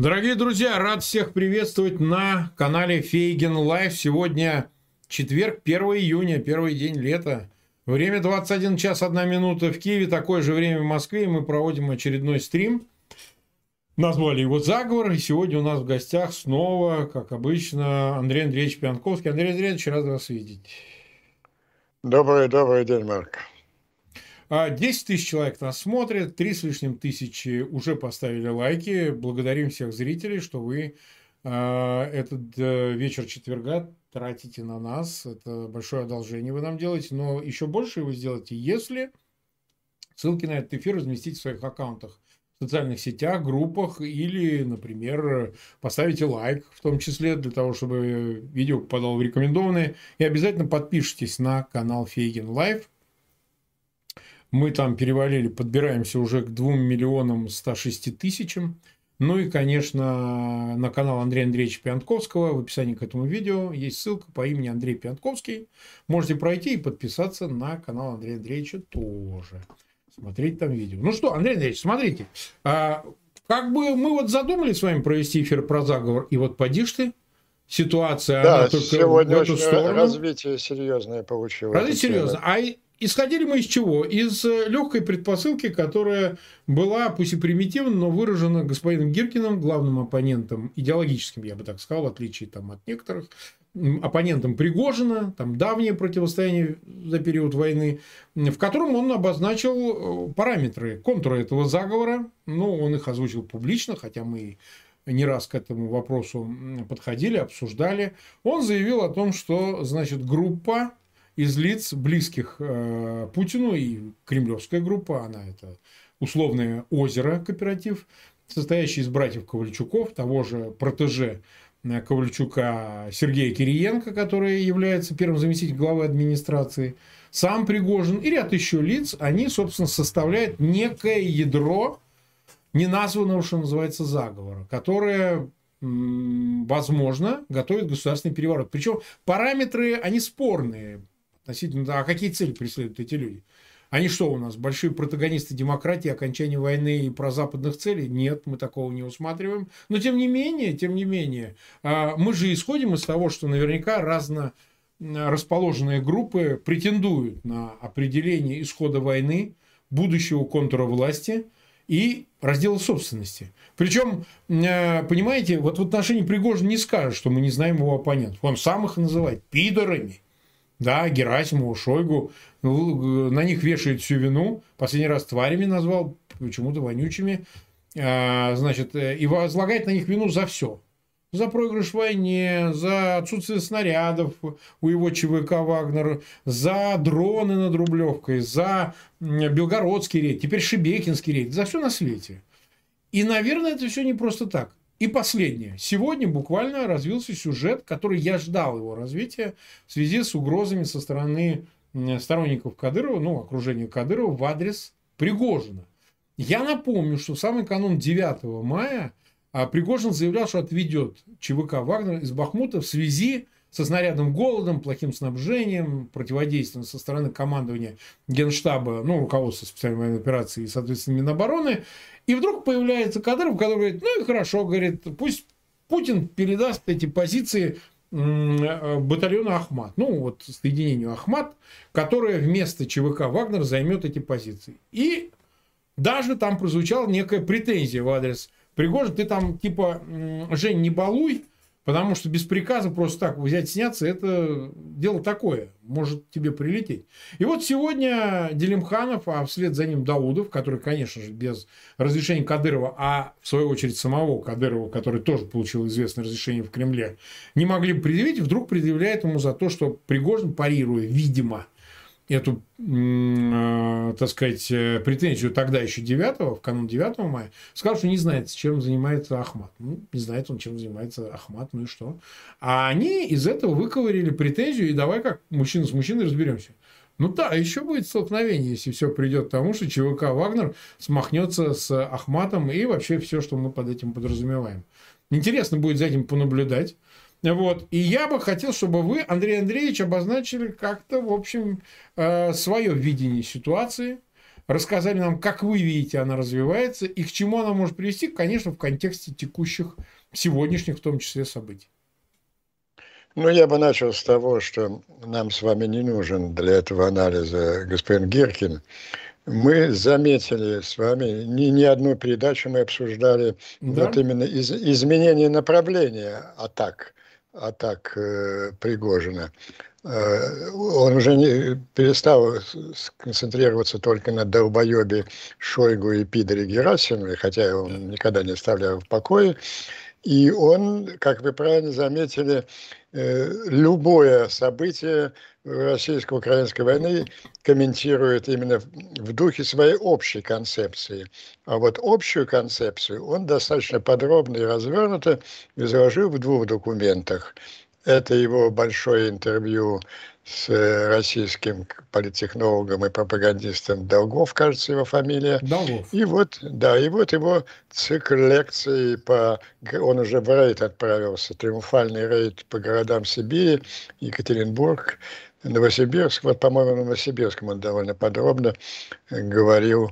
Дорогие друзья, рад всех приветствовать на канале Фейгин Live. Сегодня четверг, 1 июня, первый день лета. Время 21 час 1 минута в Киеве, такое же время в Москве. И мы проводим очередной стрим. Назвали его «Заговор». И сегодня у нас в гостях снова, как обычно, Андрей Андреевич Пионтковский. Андрей Андреевич, рад вас видеть. Добрый, добрый день, Марк. 10 а, тысяч человек нас смотрят, 3 с лишним тысячи уже поставили лайки. Благодарим всех зрителей, что вы а, этот э, вечер четверга тратите на нас. Это большое одолжение вы нам делаете. Но еще больше вы сделаете, если ссылки на этот эфир разместить в своих аккаунтах в социальных сетях, группах или, например, поставите лайк, в том числе для того, чтобы видео попадало в рекомендованные. И обязательно подпишитесь на канал Фейгин Live. Мы там перевалили, подбираемся уже к 2 миллионам 106 тысячам. Ну и, конечно, на канал Андрея Андреевича Пиантковского в описании к этому видео есть ссылка по имени Андрей Пиантковский. Можете пройти и подписаться на канал Андрея Андреевича тоже. Смотреть там видео. Ну что, Андрей Андреевич, смотрите. А, как бы мы вот задумали с вами провести эфир про заговор, и вот подишь ты, ситуация, да, она только сегодня в эту сторону. развитие серьезное получилось. Развитие серьезно. А Исходили мы из чего? Из э, легкой предпосылки, которая была, пусть и примитивна, но выражена господином Гиркиным, главным оппонентом, идеологическим, я бы так сказал, в отличие там, от некоторых, оппонентом Пригожина, там давнее противостояние за период войны, в котором он обозначил э, параметры, контуры этого заговора. Ну, он их озвучил публично, хотя мы не раз к этому вопросу подходили, обсуждали. Он заявил о том, что, значит, группа из лиц, близких э, Путину, и кремлевская группа, она это условное озеро кооператив, состоящий из братьев Ковальчуков, того же протеже э, Ковальчука Сергея Кириенко, который является первым заместителем главы администрации, сам Пригожин и ряд еще лиц, они, собственно, составляют некое ядро неназванного, что называется, заговора, которое возможно, готовит государственный переворот. Причем параметры, они спорные относительно а какие цели преследуют эти люди? Они что у нас, большие протагонисты демократии, окончания войны и про западных целей? Нет, мы такого не усматриваем. Но тем не менее, тем не менее, а, мы же исходим из того, что наверняка разно расположенные группы претендуют на определение исхода войны, будущего контура власти и раздела собственности. Причем, а, понимаете, вот в отношении Пригожина не скажет, что мы не знаем его оппонентов. Он сам их называет пидорами да, Герасимову, Шойгу, ну, на них вешает всю вину. Последний раз тварями назвал, почему-то вонючими. А, значит, э, и возлагает на них вину за все. За проигрыш в войне, за отсутствие снарядов у его ЧВК «Вагнер», за дроны над Рублевкой, за Белгородский рейд, теперь Шебекинский рейд, за все на свете. И, наверное, это все не просто так. И последнее. Сегодня буквально развился сюжет, который я ждал его развития в связи с угрозами со стороны сторонников Кадырова, ну, окружения Кадырова в адрес Пригожина. Я напомню, что в самый канун 9 мая а, Пригожин заявлял, что отведет ЧВК Вагнер из Бахмута в связи со снарядным голодом, плохим снабжением, противодействием со стороны командования Генштаба, ну, руководства специальной военной операции и, соответственно, Минобороны. И вдруг появляется Кадыров, который говорит, ну и хорошо, говорит, пусть Путин передаст эти позиции батальону Ахмат, ну вот соединению Ахмат, которое вместо ЧВК Вагнер займет эти позиции. И даже там прозвучала некая претензия в адрес Пригожин, ты там типа, Жень, не балуй, Потому что без приказа просто так взять сняться, это дело такое. Может тебе прилететь. И вот сегодня Делимханов, а вслед за ним Даудов, который, конечно же, без разрешения Кадырова, а в свою очередь самого Кадырова, который тоже получил известное разрешение в Кремле, не могли предъявить, вдруг предъявляет ему за то, что Пригожин, парируя, видимо, эту, э, так сказать, э, претензию тогда еще 9 в канун 9 мая, сказал, что не знает, чем занимается Ахмат. Ну, не знает он, чем занимается Ахмат, ну и что. А они из этого выковырили претензию, и давай как мужчина с мужчиной разберемся. Ну да, еще будет столкновение, если все придет к тому, что ЧВК Вагнер смахнется с Ахматом и вообще все, что мы под этим подразумеваем. Интересно будет за этим понаблюдать. Вот. И я бы хотел, чтобы вы, Андрей Андреевич, обозначили как-то, в общем, э, свое видение ситуации. рассказали нам, как вы видите, она развивается и к чему она может привести, конечно, в контексте текущих, сегодняшних в том числе событий. Ну, я бы начал с того, что нам с вами не нужен для этого анализа господин Гиркин. Мы заметили с вами, не, не одну передачу мы обсуждали да? вот именно из, изменение направления атак, атак э, Пригожина. Э, он уже не перестал сконцентрироваться только на долбоебе Шойгу и Пидоре Герасимове, хотя он никогда не оставлял в покое. И он, как вы правильно заметили, э, любое событие российско-украинской войны комментирует именно в духе своей общей концепции. А вот общую концепцию он достаточно подробно и развернуто изложил в двух документах. Это его большое интервью с э, российским политтехнологом и пропагандистом Долгов, кажется, его фамилия. Долгов. И вот, да, и вот его цикл лекций по... Он уже в рейд отправился, триумфальный рейд по городам Сибири, Екатеринбург, Новосибирск. Вот, по-моему, в Новосибирском он довольно подробно говорил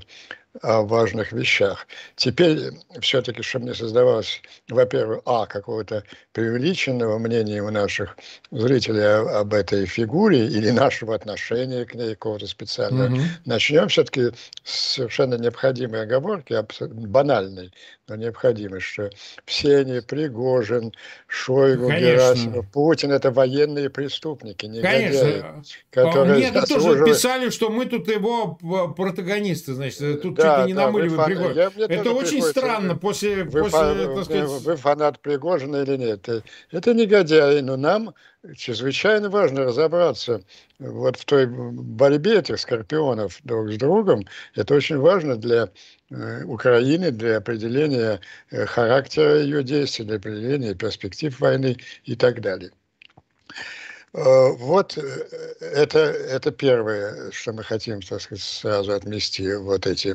о важных вещах. Теперь все-таки, чтобы не создавалось, во-первых, а, какого-то преувеличенного мнения у наших зрителей об этой фигуре или нашего отношения к ней какого-то специального, mm-hmm. начнем все-таки с совершенно необходимой оговорки, банальной, но необходимой, что все они, Пригожин, Шойгу, Конечно. Герасимов, Путин, это военные преступники, негодяи. Конечно. Которые Мне тут тоже писали, что мы тут его протагонисты, значит, тут да, чуть ли не да, намыливаем Пригожина. Это очень странно после... Вы, после фан, так сказать... вы фанат Пригожина или нет? Это негодяи, но нам чрезвычайно важно разобраться вот в той борьбе этих скорпионов друг с другом. Это очень важно для э, Украины, для определения э, характера ее действий, для определения перспектив войны и так далее. Э, вот это, это первое, что мы хотим, так сказать, сразу отмести, вот эти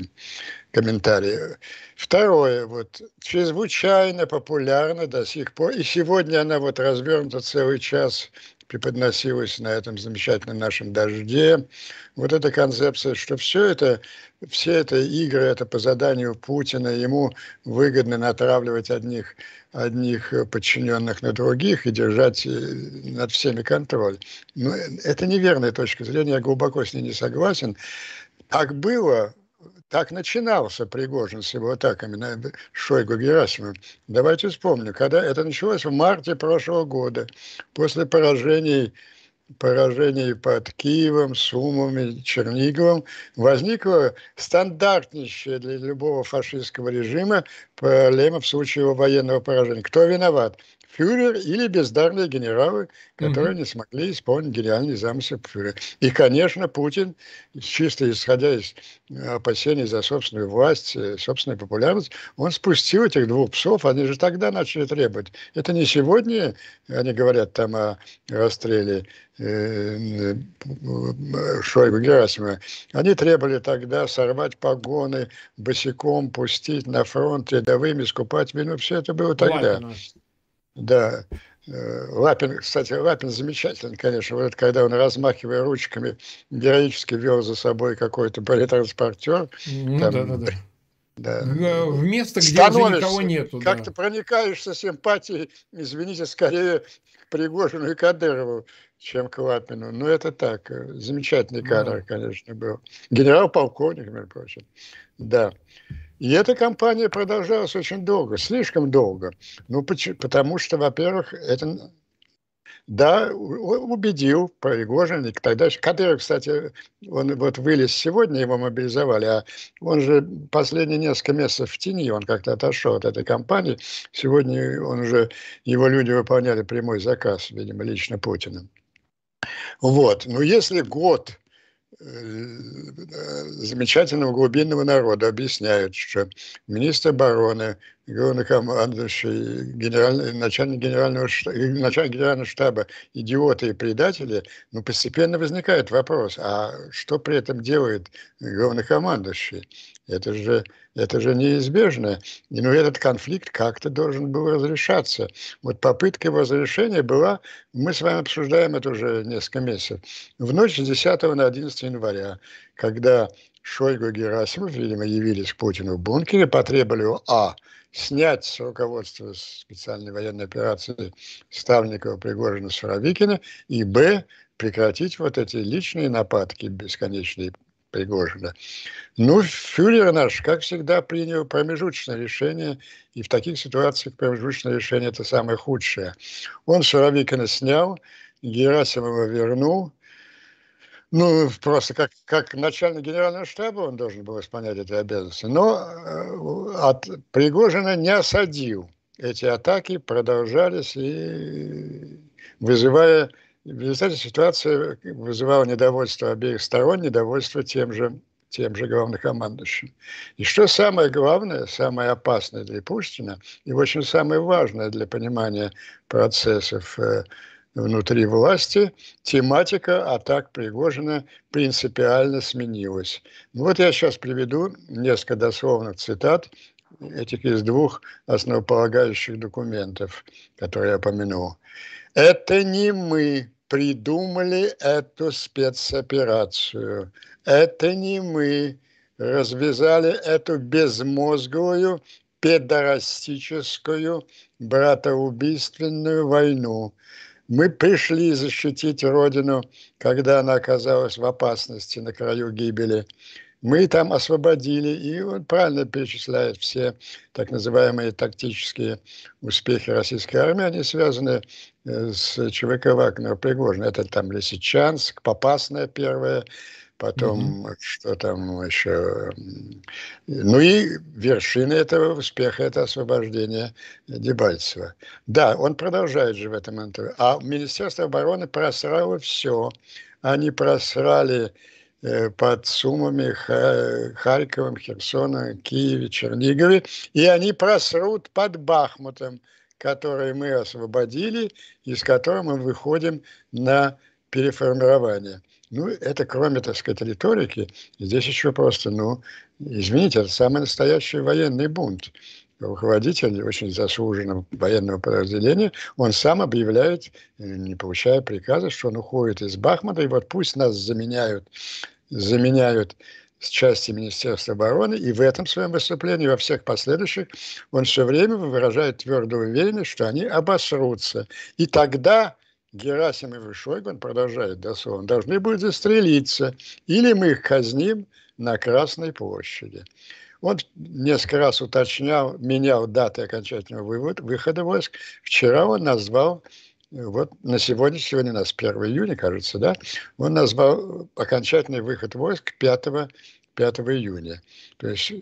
комментарии. Второе, вот, чрезвычайно популярна до сих пор, и сегодня она вот развернута целый час преподносилась на этом замечательном нашем дожде. Вот эта концепция, что все это, все это игры, это по заданию Путина, ему выгодно натравливать одних, одних подчиненных на других и держать э, над всеми контроль. Но это неверная точка зрения, я глубоко с ней не согласен. Так было так начинался Пригожин с его атаками на Шойгу Герасимова. Давайте вспомним, когда это началось в марте прошлого года, после поражений поражений под Киевом, Сумом Черниговым, возникла стандартнейшая для любого фашистского режима проблема в случае его военного поражения. Кто виноват? Фюрер или бездарные генералы, которые mm-hmm. не смогли исполнить гениальный замысел фюрера. И, конечно, Путин, чисто исходя из опасений за собственную власть, э, собственную популярность, он спустил этих двух псов, они же тогда начали требовать. Это не сегодня, они говорят там о расстреле э, Шойгу Герасимова, они требовали тогда сорвать погоны, босиком пустить на фронт рядовыми, скупать вину. Все это было тогда. Ладно. Да. Э, Лапин, кстати, Лапин замечательный, конечно. Вот когда он, размахивая ручками, героически вел за собой какой-то политтранспортер. Ну, там, да, да, да. Да. В место, где уже никого нету. Как да. проникаешься симпатией, извините, скорее к Пригожину и Кадырову, чем к Лапину. Ну, это так. Э, замечательный кадр, да. конечно, был. Генерал-полковник, между прочим. Да. И эта кампания продолжалась очень долго, слишком долго. Ну, потому что, во-первых, это да, убедил Пригожин, тогда Кадыров, кстати, он вот вылез сегодня, его мобилизовали, а он же последние несколько месяцев в тени, он как-то отошел от этой кампании. Сегодня он уже, его люди выполняли прямой заказ, видимо, лично Путина. Вот, но если год замечательного глубинного народа объясняют, что министр обороны, главнокомандующий, генеральный, начальник, генерального штаба, начальник генерального штаба идиоты и предатели, ну, постепенно возникает вопрос, а что при этом делает главнокомандующий? Это же, это же неизбежно. И, ну, этот конфликт как-то должен был разрешаться. Вот попытка его разрешения была, мы с вами обсуждаем это уже несколько месяцев, в ночь с 10 на 11 января, когда Шойгу и Герасимов, видимо, явились к Путину в бункере, потребовали А. снять с руководства специальной военной операции Ставникова, Пригожина, Суровикина, и Б. прекратить вот эти личные нападки бесконечные Пригожина. Ну, фюрер наш, как всегда, принял промежуточное решение, и в таких ситуациях промежуточное решение – это самое худшее. Он Суровикина снял, Герасимова вернул, ну, просто как, как начальник генерального штаба он должен был исполнять эти обязанности, но э, от Пригожина не осадил. Эти атаки продолжались и вызывая в результате ситуация вызывала недовольство обеих сторон, недовольство тем же, тем же главнокомандующим. И что самое главное, самое опасное для Пушкина, и очень самое важное для понимания процессов э, внутри власти, тематика атак Пригожина принципиально сменилась. Вот я сейчас приведу несколько дословных цитат этих из двух основополагающих документов, которые я упомянул. Это не мы придумали эту спецоперацию. Это не мы развязали эту безмозглую, педорастическую, братоубийственную войну. Мы пришли защитить Родину, когда она оказалась в опасности на краю гибели. Мы там освободили, и он правильно перечисляет все так называемые тактические успехи российской армии, они связаны э, с ЧВК Вагнера Пригожина. Это там Лисичанск, Попасная первая, потом mm-hmm. что там еще. Ну и вершина этого успеха – это освобождение Дебальцева. Да, он продолжает же в этом интервью. А Министерство обороны просрало все. Они просрали Э, под Сумами, Харьковом, Херсоном, Киеве, Чернигове, и они просрут под Бахмутом, который мы освободили, и с которым мы выходим на переформирование. Ну, это кроме, так сказать, риторики, здесь еще просто, ну, извините, это самый настоящий военный бунт. Руководитель очень заслуженного военного подразделения, он сам объявляет, э, не получая приказа, что он уходит из Бахмута, и вот пусть нас заменяют заменяют с части Министерства обороны, и в этом своем выступлении, во всех последующих, он все время выражает твердую уверенность, что они обосрутся. И тогда Герасимов и Шойгу, он продолжает дословно, должны будут застрелиться, или мы их казним на Красной площади. Он несколько раз уточнял, менял даты окончательного вывода, выхода войск. Вчера он назвал вот на сегодня, сегодня у нас 1 июня, кажется, да, он назвал окончательный выход войск 5, 5 июня. То есть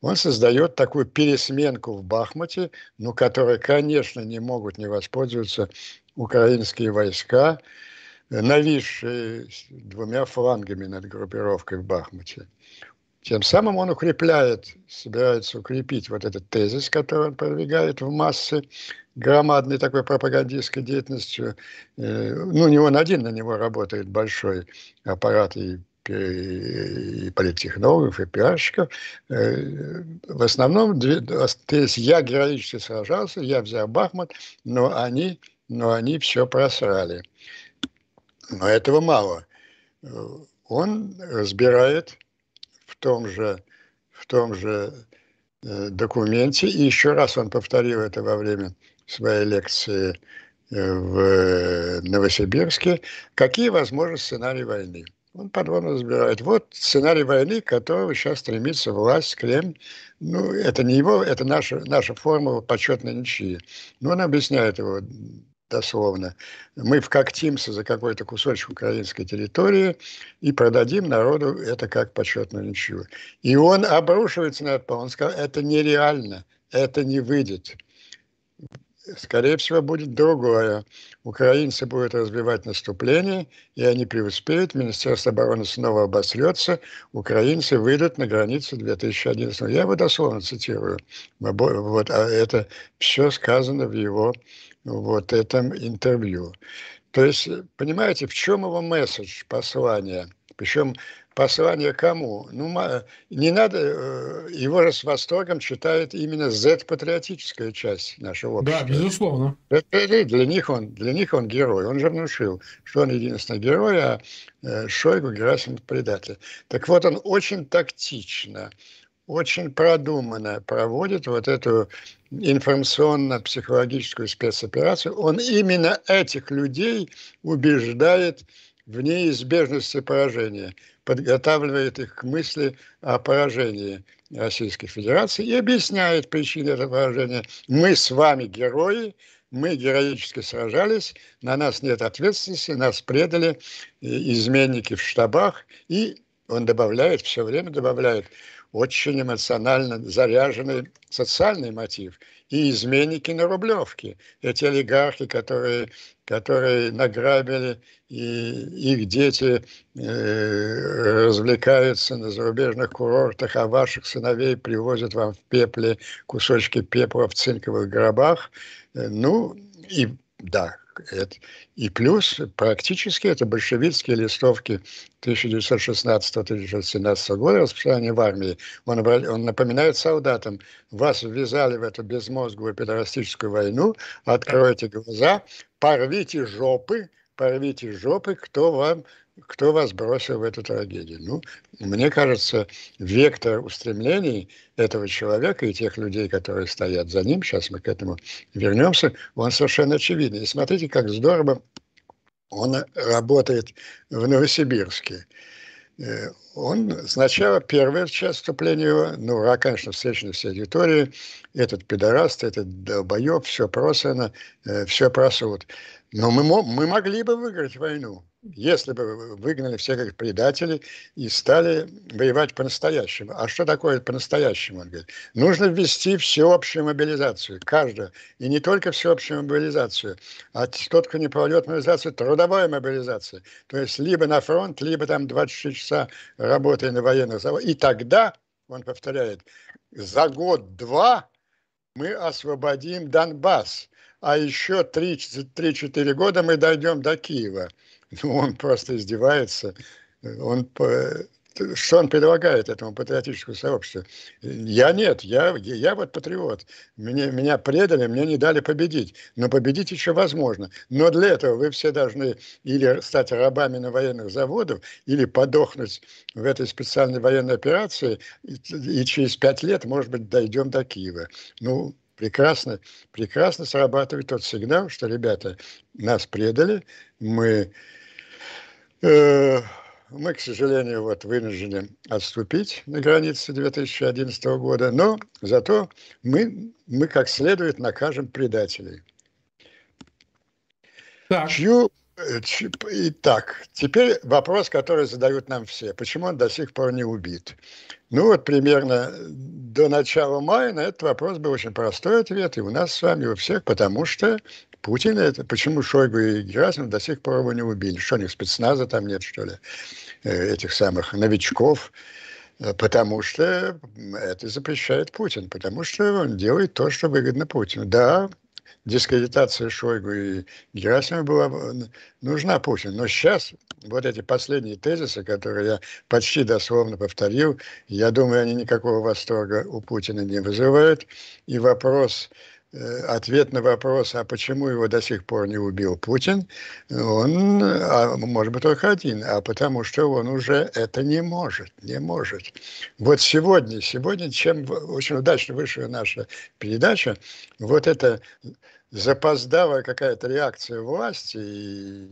он создает такую пересменку в Бахмуте, ну, которой, конечно, не могут не воспользоваться украинские войска, нависшие двумя флангами над группировкой в Бахмуте. Тем самым он укрепляет, собирается укрепить вот этот тезис, который он продвигает в массы, громадной такой пропагандистской деятельностью. Э, ну, не он один на него работает большой аппарат и и политтехнологов, и пиарщиков. Э, в основном, то есть я героически сражался, я взял Бахмут, но они, но они все просрали. Но этого мало. Э, он разбирает в том же, в том же документе, и еще раз он повторил это во время своей лекции э, в э, Новосибирске, какие возможны сценарии войны. Он подробно разбирает. Вот сценарий войны, к которому сейчас стремится власть, Кремль. Ну, это не его, это наша, наша формула почетной ничьи. Но он объясняет его дословно. Мы вкоктимся за какой-то кусочек украинской территории и продадим народу это как почетную ничью. И он обрушивается на это, он сказал, это нереально, это не выйдет скорее всего, будет другое. Украинцы будут развивать наступление, и они преуспеют. Министерство обороны снова обосрется. Украинцы выйдут на границу 2011 Я его дословно цитирую. Вот, а это все сказано в его вот этом интервью. То есть, понимаете, в чем его месседж, послание? Причем послание кому? Ну, не надо, э, его с восторгом читает именно Z-патриотическая часть нашего общества. Да, безусловно. Для них, он, для них он герой. Он же внушил, что он единственный герой, а э, Шойгу Герасимов предатель. Так вот, он очень тактично, очень продуманно проводит вот эту информационно-психологическую спецоперацию. Он именно этих людей убеждает в неизбежности поражения, подготавливает их к мысли о поражении Российской Федерации и объясняет причины этого поражения. Мы с вами герои, мы героически сражались, на нас нет ответственности, нас предали изменники в штабах, и он добавляет, все время добавляет, очень эмоционально заряженный социальный мотив. И изменники на Рублевке. Эти олигархи, которые, которые награбили, и их дети э, развлекаются на зарубежных курортах, а ваших сыновей привозят вам в пепле кусочки пепла в цинковых гробах. Э, ну, и да, и плюс практически это большевистские листовки 1916-1917 года распространения в армии. Он, он напоминает солдатам, вас ввязали в эту безмозглую педорастическую войну, откройте глаза, порвите жопы, порвите жопы, кто вам кто вас бросил в эту трагедию? Ну, мне кажется, вектор устремлений этого человека и тех людей, которые стоят за ним, сейчас мы к этому вернемся, он совершенно очевидный. И смотрите, как здорово он работает в Новосибирске. Э, он сначала, первая часть вступления его, ну, ура, конечно, встречный всей аудитории, этот пидораст, этот долбоеб, все просано, э, все просут. Но мы, мы могли бы выиграть войну если бы выгнали всех этих предателей и стали воевать по-настоящему. А что такое по-настоящему? Он говорит, нужно ввести всеобщую мобилизацию, каждого. И не только всеобщую мобилизацию, а тот, кто не проведет мобилизацию, трудовая мобилизация. То есть либо на фронт, либо там 24 часа работы на военных заводах. И тогда, он повторяет, за год-два мы освободим Донбасс. А еще 3-4 года мы дойдем до Киева. Ну, он просто издевается. Он, что он предлагает этому патриотическому сообществу? Я нет, я, я вот патриот. Меня, меня предали, мне не дали победить. Но победить еще возможно. Но для этого вы все должны или стать рабами на военных заводах, или подохнуть в этой специальной военной операции, и, и через пять лет, может быть, дойдем до Киева. Ну, прекрасно, прекрасно срабатывает тот сигнал, что, ребята, нас предали, мы Э, мы, к сожалению, вот вынуждены отступить на границе 2011 года, но зато мы, мы как следует накажем предателей. Так. Чью Итак, теперь вопрос, который задают нам все. Почему он до сих пор не убит? Ну вот примерно до начала мая на этот вопрос был очень простой ответ, и у нас с вами, у всех, потому что Путин это, почему Шойгу и Герасимов до сих пор его не убили? Что, у них спецназа там нет, что ли, э, этих самых новичков? Э, потому что это запрещает Путин, потому что он делает то, что выгодно Путину. Да, дискредитация Шойгу и Герасимова была нужна Путину. Но сейчас вот эти последние тезисы, которые я почти дословно повторил, я думаю, они никакого восторга у Путина не вызывают. И вопрос, ответ на вопрос, а почему его до сих пор не убил Путин, он, а, может быть, только один, а потому что он уже это не может, не может. Вот сегодня, сегодня, чем очень удачно вышла наша передача, вот это запоздалая какая-то реакция власти, и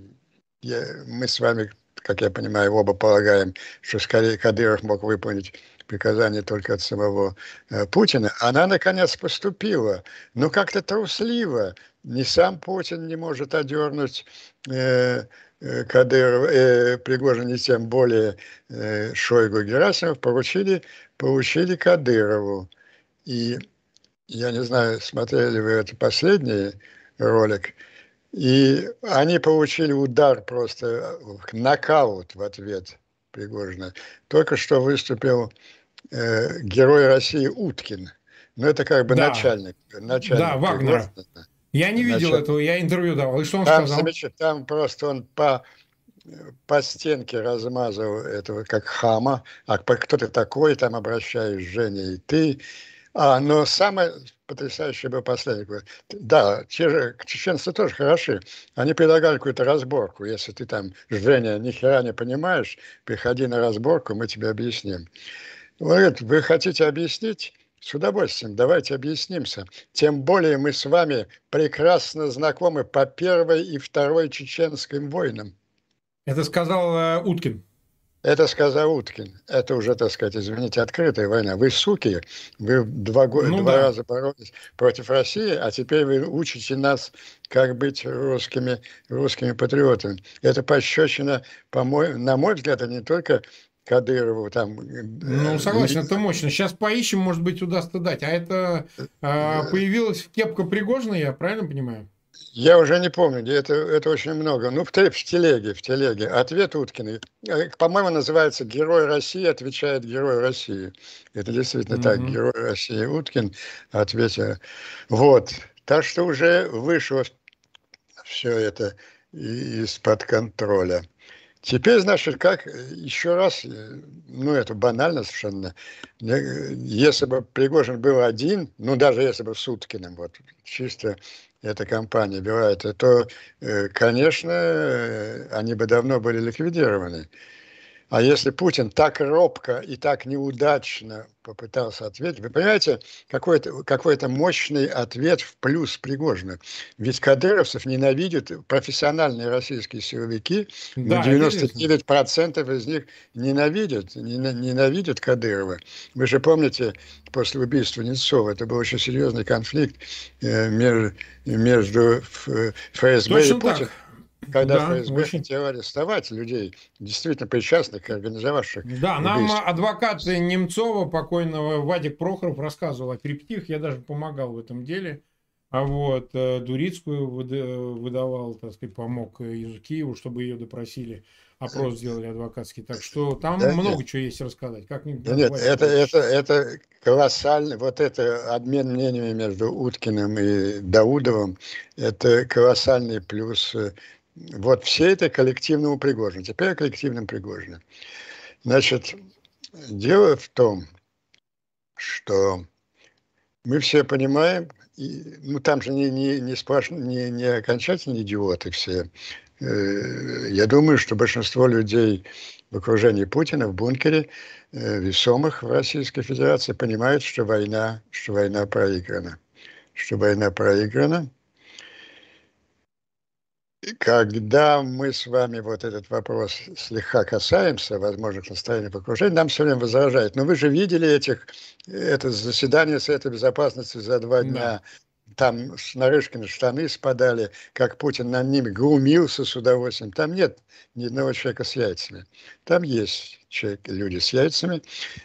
я, мы с вами, как я понимаю, оба полагаем, что скорее Кадыров мог выполнить приказание только от самого э, Путина, она наконец поступила, но как-то трусливо. Ни сам Путин не может одернуть э, э, Кадыров, э, Пригожин, и тем более э, Шойгу Герасимов поручили, поручили Кадырову. И я не знаю, смотрели вы это последний ролик, и они получили удар просто, нокаут в ответ Пригожина. Только что выступил э, герой России Уткин. Ну, это как бы да. начальник. начальник да, Вагнера. Я не видел начальник. этого, я интервью давал. И что он там, сказал? Замечательно, там просто он по по стенке размазал этого как хама, а кто ты такой, там обращаюсь, Женя, и ты. А, но самое потрясающее было последнее. Да, те же, чеченцы тоже хороши. Они предлагали какую-то разборку. Если ты там, Женя, ни хера не понимаешь, приходи на разборку, мы тебе объясним. Говорит, вы хотите объяснить? С удовольствием, давайте объяснимся. Тем более мы с вами прекрасно знакомы по первой и второй чеченским войнам. Это сказал э, Уткин. Это сказал Уткин. Это уже, так сказать, извините, открытая война. Вы суки, вы два, ну, два да. раза боролись против России, а теперь вы учите нас, как быть русскими, русскими патриотами. Это пощечина, по мой, на мой взгляд, это не только Кадырову там. Э, ну, согласен, это мощно. Сейчас поищем, может быть, удастся дать. А это э, появилась кепка Пригожина, я правильно понимаю? Я уже не помню, это, это очень много. Ну, в, в телеге, в телеге. Ответ Уткиной. Э, по-моему, называется «Герой России отвечает Герой России». Это действительно mm-hmm. так. Герой России Уткин ответил. Вот. Так что уже вышло все это из-под контроля. Теперь, значит, как еще раз, ну, это банально совершенно, если бы Пригожин был один, ну, даже если бы Суткиным, вот, чисто эта компания Белайт, то, э, конечно, э, они бы давно были ликвидированы. А если Путин так робко и так неудачно попытался ответить, вы понимаете, какой-то какой мощный ответ в плюс Пригожина. Ведь кадыровцев ненавидят профессиональные российские силовики, да, 99% из них ненавидят, ненавидят Кадырова. Вы же помните, после убийства Немцова, это был очень серьезный конфликт э, между, между ФСБ Точно и Путиным когда да, ФСБ очень... хотел арестовать людей, действительно причастных, организовавших Да, нам адвокат Немцова, покойного Вадик Прохоров, рассказывал о перипетиях, я даже помогал в этом деле. А вот э, Дурицкую выдавал, так сказать, помог из Киева, чтобы ее допросили, опрос сделали адвокатский. Так что там да, много нет. чего есть рассказать. Как не да нет, это, это, это колоссальный, вот это обмен мнениями между Уткиным и Даудовым, это колоссальный плюс э, вот все это коллективному Пригожину. Теперь о коллективном Пригожине. Значит, дело в том, что мы все понимаем, и, ну там же не, не, не, сплошно, не, не окончательно идиоты все. Э, я думаю, что большинство людей в окружении Путина, в бункере, э, весомых в Российской Федерации, понимают, что война, что война проиграна. Что война проиграна – когда мы с вами вот этот вопрос слегка касаемся, возможных состояний в окружении, нам все время возражают. Но вы же видели этих, это заседание Совета Безопасности за два дня. Да. Там с Нарышкина штаны спадали, как Путин над ними глумился с удовольствием. Там нет ни одного человека с яйцами. Там есть человек, люди с яйцами.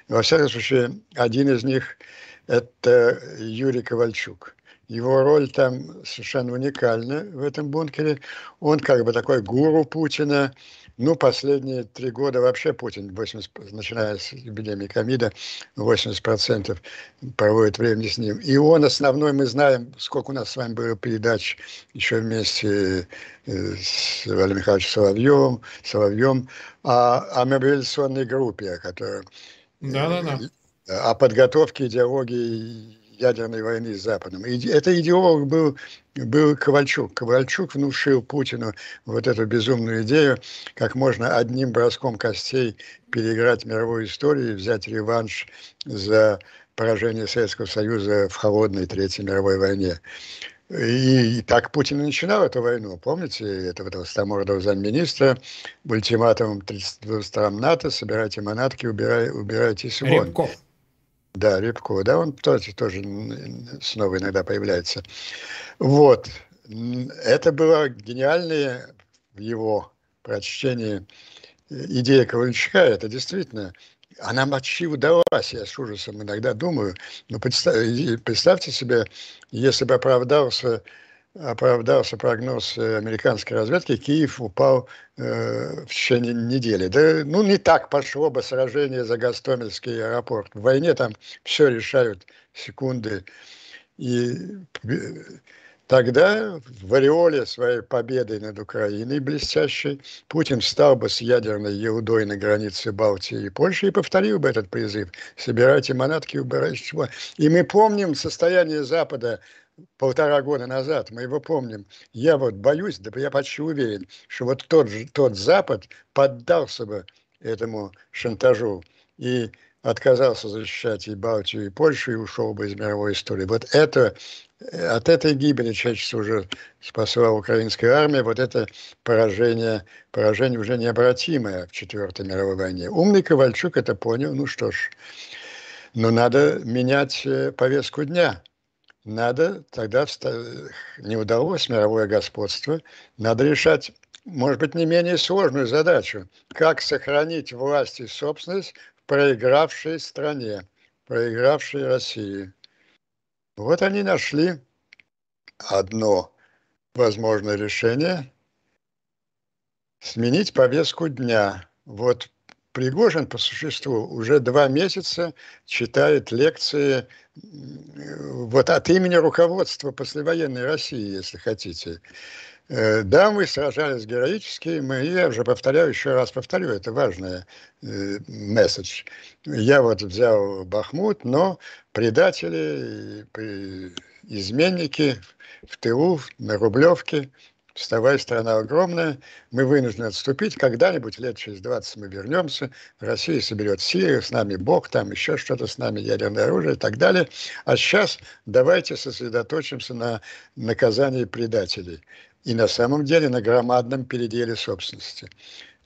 Во всяком случае, один из них – это Юрий Ковальчук его роль там совершенно уникальна в этом бункере. Он как бы такой гуру Путина. Ну, последние три года вообще Путин, 80, начиная с эпидемии ковида, 80% проводит времени с ним. И он основной, мы знаем, сколько у нас с вами было передач еще вместе э, с Валерием Михайловичем Соловьевым, Соловьем о, о мобилизационной группе, о которой... Да, да, да. О подготовке идеологии ядерной войны с Западом. И это идеолог был, был Ковальчук. Ковальчук внушил Путину вот эту безумную идею, как можно одним броском костей переиграть мировую историю и взять реванш за поражение Советского Союза в холодной Третьей мировой войне. И, и так Путин и начинал эту войну. Помните этого толстомордого замминистра ультиматумом 32 стран НАТО, собирайте манатки, убирай, убирайтесь вон. Рябков. Да, Рябкова, да, он тоже, тоже снова иногда появляется. Вот. Это было гениальное в его прочтении идея Ковальчука. Это действительно, она почти удалась, я с ужасом иногда думаю. Но представьте, представьте себе, если бы оправдался оправдался прогноз э, американской разведки, Киев упал э, в течение недели. Да, ну, не так пошло бы сражение за Гастомельский аэропорт. В войне там все решают секунды. И э, Тогда в ореоле своей победы над Украиной блестящей Путин стал бы с ядерной еудой на границе Балтии и Польши и повторил бы этот призыв «собирайте манатки, убирайте чего». И мы помним состояние Запада полтора года назад, мы его помним. Я вот боюсь, да я почти уверен, что вот тот, же, тот Запад поддался бы этому шантажу и отказался защищать и Балтию, и Польшу, и ушел бы из мировой истории. Вот это, от этой гибели человечество уже спасла украинская армия, вот это поражение, поражение уже необратимое в Четвертой мировой войне. Умный Ковальчук это понял, ну что ж, но надо менять э, повестку дня. Надо тогда, не удалось мировое господство, надо решать может быть, не менее сложную задачу. Как сохранить власть и собственность в проигравшей стране, проигравшей России. Вот они нашли одно возможное решение – сменить повестку дня. Вот Пригожин по существу уже два месяца читает лекции вот от имени руководства послевоенной России, если хотите. Э, да, мы сражались героически, мы, я уже повторяю, еще раз повторю, это важный э, месседж. Я вот взял Бахмут, но предатели, изменники в тылу, на Рублевке, вставай, страна огромная, мы вынуждены отступить, когда-нибудь лет через 20 мы вернемся, Россия соберет силы, с нами Бог, там еще что-то с нами, ядерное оружие и так далее. А сейчас давайте сосредоточимся на наказании предателей и на самом деле на громадном переделе собственности.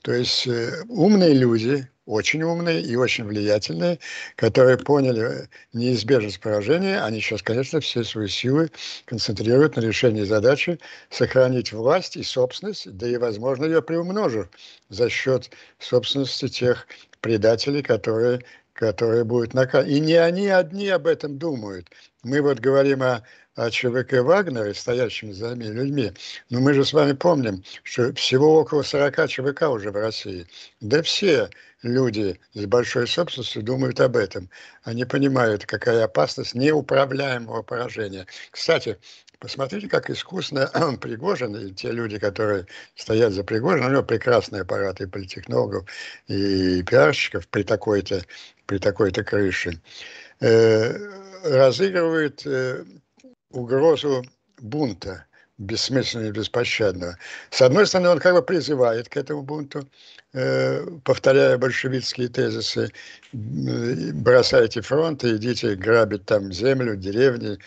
То есть э, умные люди, очень умные и очень влиятельные, которые поняли неизбежность поражения, они сейчас, конечно, все свои силы концентрируют на решении задачи сохранить власть и собственность, да и, возможно, ее приумножив за счет собственности тех предателей, которые которые будут наказаны. И не они одни об этом думают. Мы вот говорим о ЧВК Вагнера, стоящими за ними людьми, но мы же с вами помним, что всего около 40 ЧВК уже в России. Да все люди с большой собственностью думают об этом. Они понимают, какая опасность неуправляемого поражения. Кстати, посмотрите, как искусно Пригожин и те люди, которые стоят за Пригожином, у него прекрасный аппарат и политтехнологов, и пиарщиков при такой-то при такой-то крыше, э, разыгрывают э, угрозу бунта бессмысленного и беспощадного. С одной стороны, он как бы призывает к этому бунту, э, повторяя большевистские тезисы, бросайте фронты, идите грабить там землю, деревни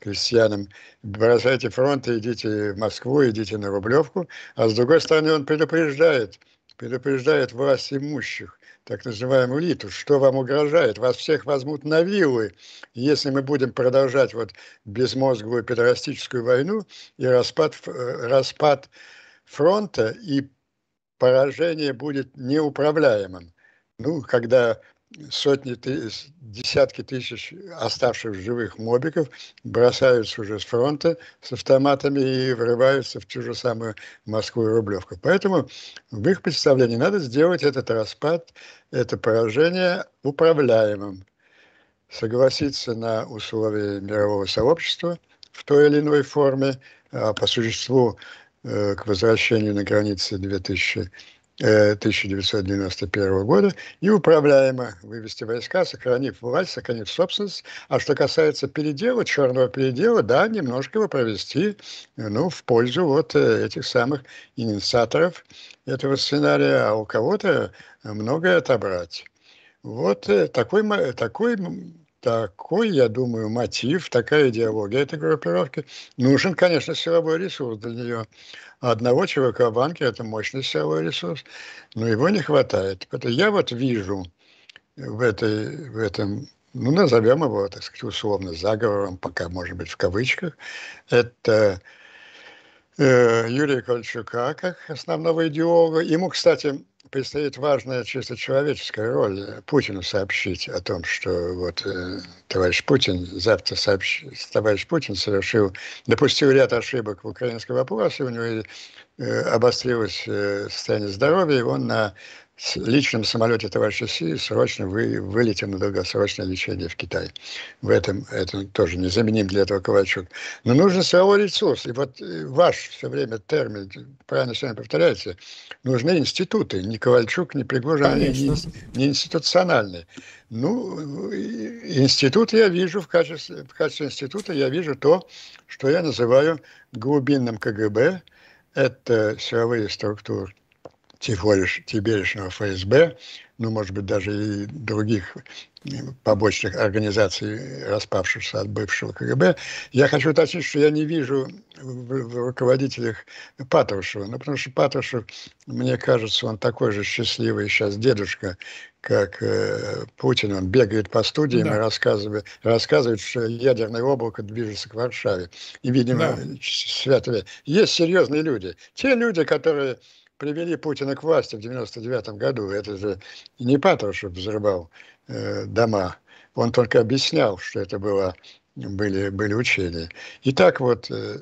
крестьянам, бросайте фронты, идите в Москву, идите на Рублевку, а с другой стороны, он предупреждает, предупреждает власть имущих, так называемую элиту, что вам угрожает. Вас всех возьмут на вилы, если мы будем продолжать вот безмозговую педерастическую войну и распад, э, распад фронта, и поражение будет неуправляемым. Ну, когда сотни, тысяч, десятки тысяч оставших живых мобиков бросаются уже с фронта с автоматами и врываются в ту же самую Москву и Рублевку. Поэтому в их представлении надо сделать этот распад, это поражение управляемым, согласиться на условия мирового сообщества в той или иной форме, а по существу э, к возвращению на границы 2000 1991 э, года и управляемо вывести войска, сохранив власть, сохранив собственность. А что касается передела, черного передела, да, немножко его провести ну, в пользу вот э, этих самых инициаторов этого сценария, а у кого-то многое отобрать. Вот э, такой, такой такой, я думаю, мотив, такая идеология этой группировки. Нужен, конечно, силовой ресурс для нее. Одного ЧВК банки – это мощный силовой ресурс, но его не хватает. Я вот вижу в, этой, в этом, ну, назовем его, так сказать, условно, заговором, пока, может быть, в кавычках, это э, Юрия Кольчука как основного идеолога. Ему, кстати, предстоит важная чисто человеческая роль э, Путину сообщить о том, что вот э, товарищ Путин, завтра сообщ... товарищ Путин совершил, допустил ряд ошибок в украинском вопросе, у него э, обострилось э, состояние здоровья, и он на личном самолете товарища Си срочно вы, вылетим на долгосрочное лечение в Китай. В этом это тоже незаменим для этого Ковальчук. Но нужно своего ресурс. И вот э, ваш все время термин, правильно все время повторяете, нужны институты. Ни Ковальчук, ни Пригожин, ни, ни институциональные. Ну, институт я вижу в качестве, в качестве института, я вижу то, что я называю глубинным КГБ. Это силовые структуры теперешнего ФСБ, ну, может быть, даже и других побочных организаций, распавшихся от бывшего КГБ. Я хочу уточнить, что я не вижу в руководителях Патрушева, ну, потому что Патрушев, мне кажется, он такой же счастливый сейчас дедушка, как э, Путин, он бегает по студиям да. и рассказывает, рассказывает, что ядерное облако движется к Варшаве. И, видимо, да. святые. Есть серьезные люди. Те люди, которые привели Путина к власти в 99 году. Это же не Патрушев взрывал э, дома. Он только объяснял, что это было, были, были учения. Итак, вот, э,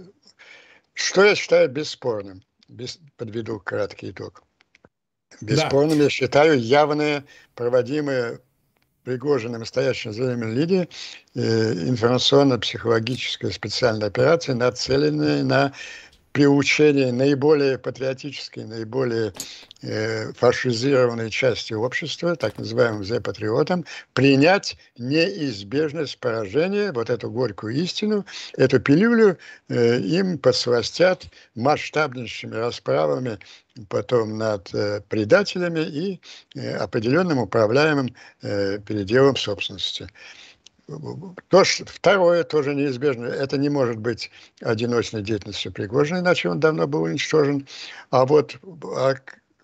что я считаю бесспорным? Без, подведу краткий итог. Бесспорным да. я считаю явные, проводимые Пригожиным стоящим за время линии э, информационно-психологическая специальная операция, нацеленная на приучение наиболее патриотической, наиболее э, фашизированной части общества, так называемым зе-патриотам, принять неизбежность поражения, вот эту горькую истину, эту пилюлю э, им подсластят масштабнейшими расправами потом над э, предателями и э, определенным управляемым э, переделом собственности. То, что, второе тоже неизбежно. Это не может быть одиночной деятельностью Пригожина, иначе он давно был уничтожен. А вот а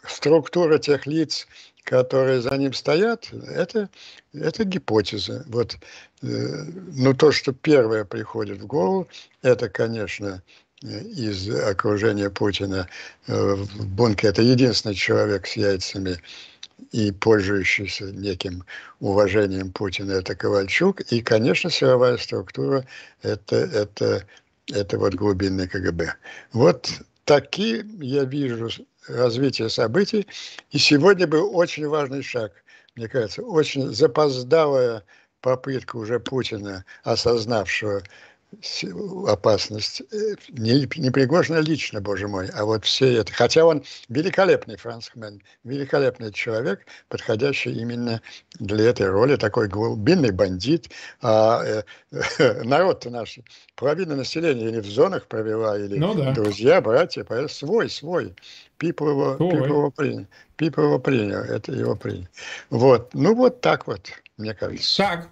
структура тех лиц, которые за ним стоят, это, это гипотеза. Вот, э, ну, то, что первое приходит в голову, это, конечно, из окружения Путина э, в бункере. Это единственный человек с яйцами и пользующийся неким уважением Путина, это Ковальчук. И, конечно, силовая структура это, это, это вот глубинный КГБ. Вот такие я вижу развитие событий. И сегодня был очень важный шаг, мне кажется, очень запоздалая попытка уже Путина, осознавшего опасность. Э, не, не Пригожина лично, боже мой, а вот все это. Хотя он великолепный францмен, великолепный человек, подходящий именно для этой роли, такой глубинный бандит. А э, народ-то наш, половина населения или в зонах провела, или ну, да. друзья, братья, свой, свой. Пипа его, Пипа его принял. Пипа его принял, это его принял. Вот, ну вот так вот, мне кажется. Так,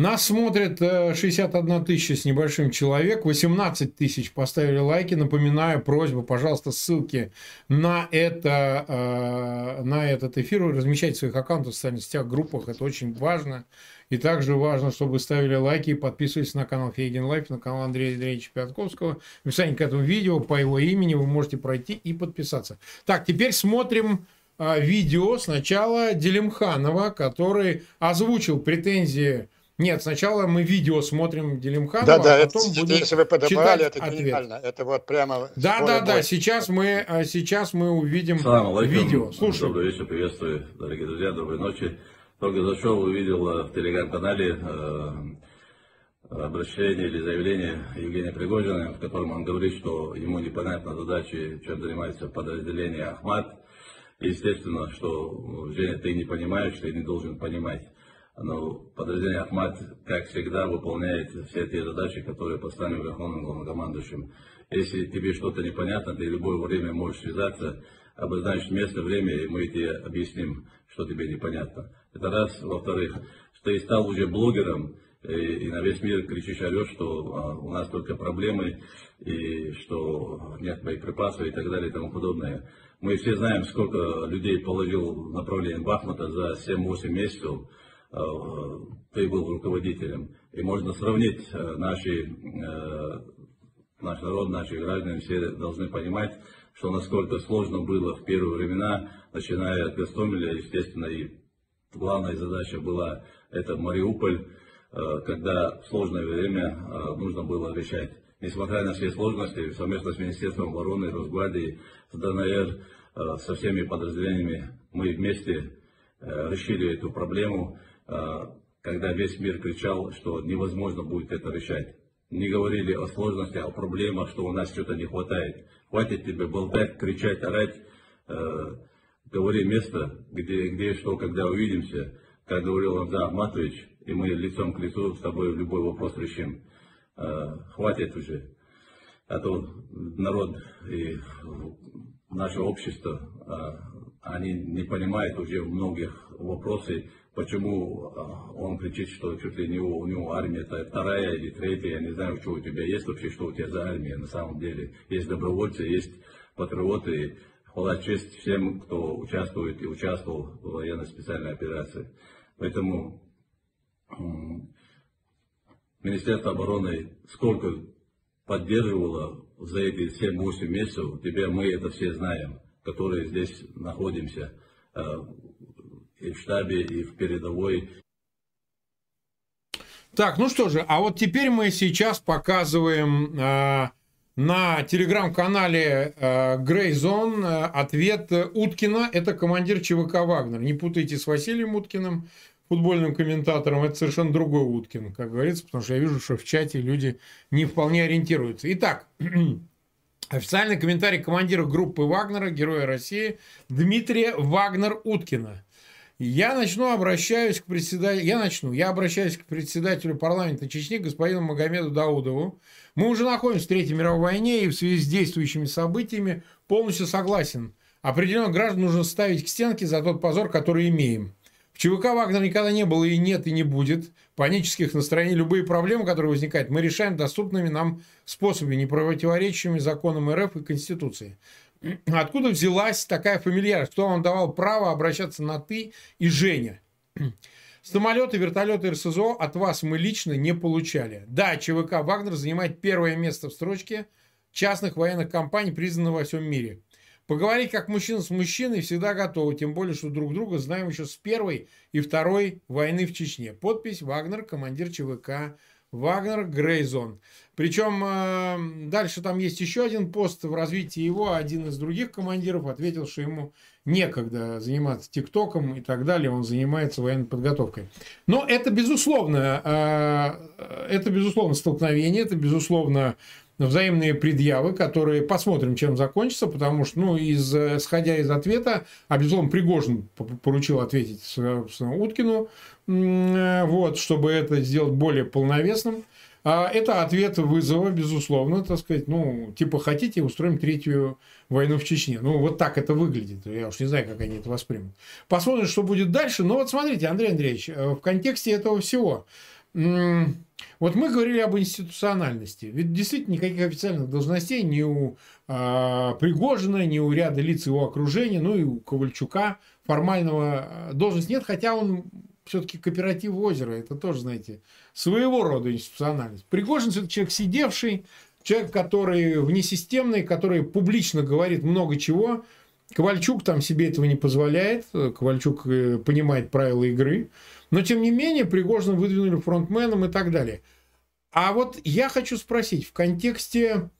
нас смотрит 61 э, тысяча с небольшим человек, 18 тысяч поставили лайки. Напоминаю, просьба, пожалуйста, ссылки на, это, э, на этот эфир размещайте в своих аккаунтах в социальных группах, это очень важно. И также важно, чтобы ставили лайки и подписывались на канал Фейгин Live, на канал Андрея Андреевича Пионтковского. В описании к этому видео по его имени вы можете пройти и подписаться. Так, теперь смотрим э, видео сначала Делимханова, который озвучил претензии нет, сначала мы видео смотрим Делимханова, да, да, а потом это, будем если вы подобрали, это ответ. гениально. Это вот прямо... Да, да, да, сейчас мы, а, сейчас мы увидим алейкум. видео. Слушай. Добрый вечер, приветствую, дорогие друзья, доброй ночи. Только зашел, увидел э, в телеграм-канале э, обращение или заявление Евгения Пригожина, в котором он говорит, что ему непонятна задача, чем занимается подразделение Ахмат. Естественно, что, Женя, ты не понимаешь, ты не должен понимать. Но подразделение Ахмат, как всегда, выполняет все те задачи, которые поставлены Верховным главнокомандующим. Если тебе что-то непонятно, ты в любое время можешь связаться, обозначить место, время, и мы тебе объясним, что тебе непонятно. Это раз. Во-вторых, что ты стал уже блогером, и, и на весь мир кричишь, орешь, что а, у нас только проблемы, и что нет боеприпасов и так далее и тому подобное. Мы все знаем, сколько людей положил в направлении Бахмута за 7-8 месяцев. Э, ты был руководителем. И можно сравнить э, наши, э, наш народ, наши граждане, все должны понимать, что насколько сложно было в первые времена, начиная от Гастомеля, естественно, и главная задача была это Мариуполь, когда в сложное время нужно было решать. Несмотря на все сложности, совместно с Министерством обороны, Росгвардией, с ДНР, со всеми подразделениями Мы вместе решили эту проблему, когда весь мир кричал, что невозможно будет это решать. Не говорили о сложности, о проблемах, что у нас что-то не хватает. Хватит тебе болтать, кричать, орать. Говори место, где, где что, когда увидимся. Как говорил Рамзан Ахматович, и мы лицом к лицу с тобой любой вопрос решим. Хватит уже. А то народ и наше общество, они не понимают уже многих вопросов, почему он кричит, что чуть ли не у, у него армия это вторая или третья, я не знаю, что у тебя есть вообще, что у тебя за армия на самом деле. Есть добровольцы, есть патриоты, хвала честь всем, кто участвует и участвовал в военно-специальной операции. Поэтому Министерство обороны сколько поддерживало за эти 7-8 месяцев, тебя мы это все знаем, которые здесь находимся э, и в штабе, и в передовой. Так, ну что же, а вот теперь мы сейчас показываем э, на телеграм-канале э, Zone э, ответ Уткина. Это командир ЧВК «Вагнер». Не путайте с Василием Уткиным футбольным комментатором, это совершенно другой Уткин, как говорится, потому что я вижу, что в чате люди не вполне ориентируются. Итак, официальный комментарий командира группы Вагнера, Героя России, Дмитрия Вагнер-Уткина. Я начну, обращаюсь к председателю, я начну, я обращаюсь к председателю парламента Чечни, господину Магомеду Даудову. Мы уже находимся в Третьей мировой войне и в связи с действующими событиями полностью согласен. Определенно граждан нужно ставить к стенке за тот позор, который имеем. ЧВК Вагнер никогда не было и нет, и не будет. Панических настроений, любые проблемы, которые возникают, мы решаем доступными нам способами, не противоречащими законам РФ и Конституции. Откуда взялась такая фамильярность? Кто вам давал право обращаться на «ты» и «Женя»? Самолеты, вертолеты РСЗО от вас мы лично не получали. Да, ЧВК «Вагнер» занимает первое место в строчке частных военных компаний, признанных во всем мире. Поговорить как мужчина с мужчиной всегда готовы, тем более, что друг друга знаем еще с первой и второй войны в Чечне. Подпись Вагнер, командир ЧВК Вагнер Грейзон. Причем э, дальше там есть еще один пост в развитии его. Один из других командиров ответил, что ему некогда заниматься ТикТоком и так далее. Он занимается военной подготовкой. Но это безусловно, э, это безусловно столкновение, это безусловно взаимные предъявы, которые посмотрим, чем закончится, потому что, ну, из, исходя из ответа, а, безусловно, Пригожин поручил ответить Уткину, вот, чтобы это сделать более полновесным. А это ответ вызова, безусловно, так сказать, ну, типа, хотите, устроим третью войну в Чечне. Ну, вот так это выглядит. Я уж не знаю, как они это воспримут. Посмотрим, что будет дальше. Но вот смотрите, Андрей Андреевич, э, в контексте этого всего – вот мы говорили об институциональности. Ведь действительно никаких официальных должностей ни у э, Пригожина, ни у ряда лиц его окружения, ну и у Ковальчука формального а, должности нет, хотя он все-таки кооператив озера. Это тоже, знаете, своего рода институциональность. Пригожин все-таки человек сидевший, человек, который внесистемный, который публично говорит много чего. Ковальчук там себе этого не позволяет. Ковальчук э, понимает правила игры. Но, тем не менее, Пригожина выдвинули фронтменом и так далее. А вот я хочу спросить, в контексте